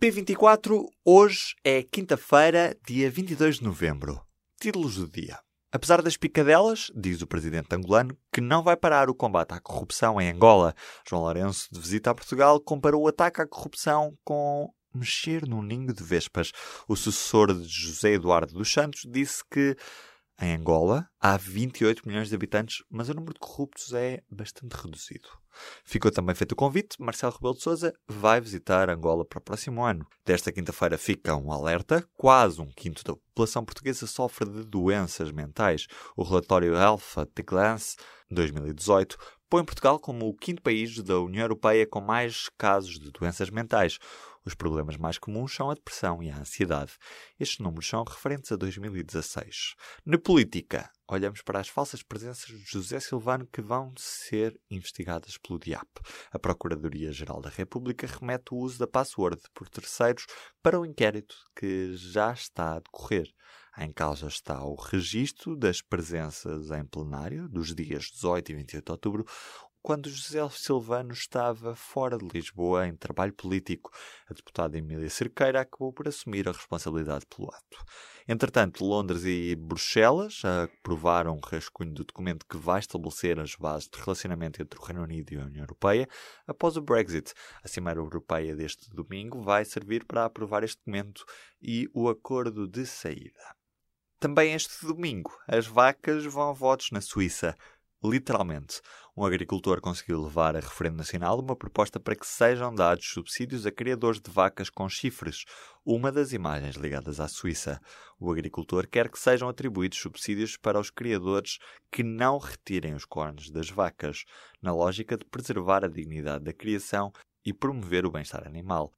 P24, hoje é quinta-feira, dia 22 de novembro. Títulos do dia. Apesar das picadelas, diz o presidente angolano, que não vai parar o combate à corrupção em Angola. João Lourenço, de visita a Portugal, comparou o ataque à corrupção com mexer num ninho de vespas. O sucessor de José Eduardo dos Santos disse que em Angola há 28 milhões de habitantes, mas o número de corruptos é bastante reduzido. Ficou também feito o convite. Marcelo Rebelo de Sousa vai visitar Angola para o próximo ano. Desta quinta-feira fica um alerta. Quase um quinto da população portuguesa sofre de doenças mentais. O relatório Alpha at Glance 2018 põe Portugal como o quinto país da União Europeia com mais casos de doenças mentais. Os problemas mais comuns são a depressão e a ansiedade. Estes números são referentes a 2016. Na política, olhamos para as falsas presenças de José Silvano que vão ser investigadas pelo DIAP. A Procuradoria-Geral da República remete o uso da password por terceiros para o inquérito que já está a decorrer. Em causa está o registro das presenças em plenário dos dias 18 e 28 de outubro, quando José Silvano estava fora de Lisboa em trabalho político. A deputada Emília Cerqueira acabou por assumir a responsabilidade pelo ato. Entretanto, Londres e Bruxelas aprovaram um rascunho do documento que vai estabelecer as bases de relacionamento entre o Reino Unido e a União Europeia após o Brexit. A Cimeira Europeia deste domingo vai servir para aprovar este documento e o acordo de saída. Também este domingo, as vacas vão a votos na Suíça. Literalmente, um agricultor conseguiu levar a referendo nacional uma proposta para que sejam dados subsídios a criadores de vacas com chifres, uma das imagens ligadas à Suíça. O agricultor quer que sejam atribuídos subsídios para os criadores que não retirem os cornos das vacas, na lógica de preservar a dignidade da criação e promover o bem-estar animal.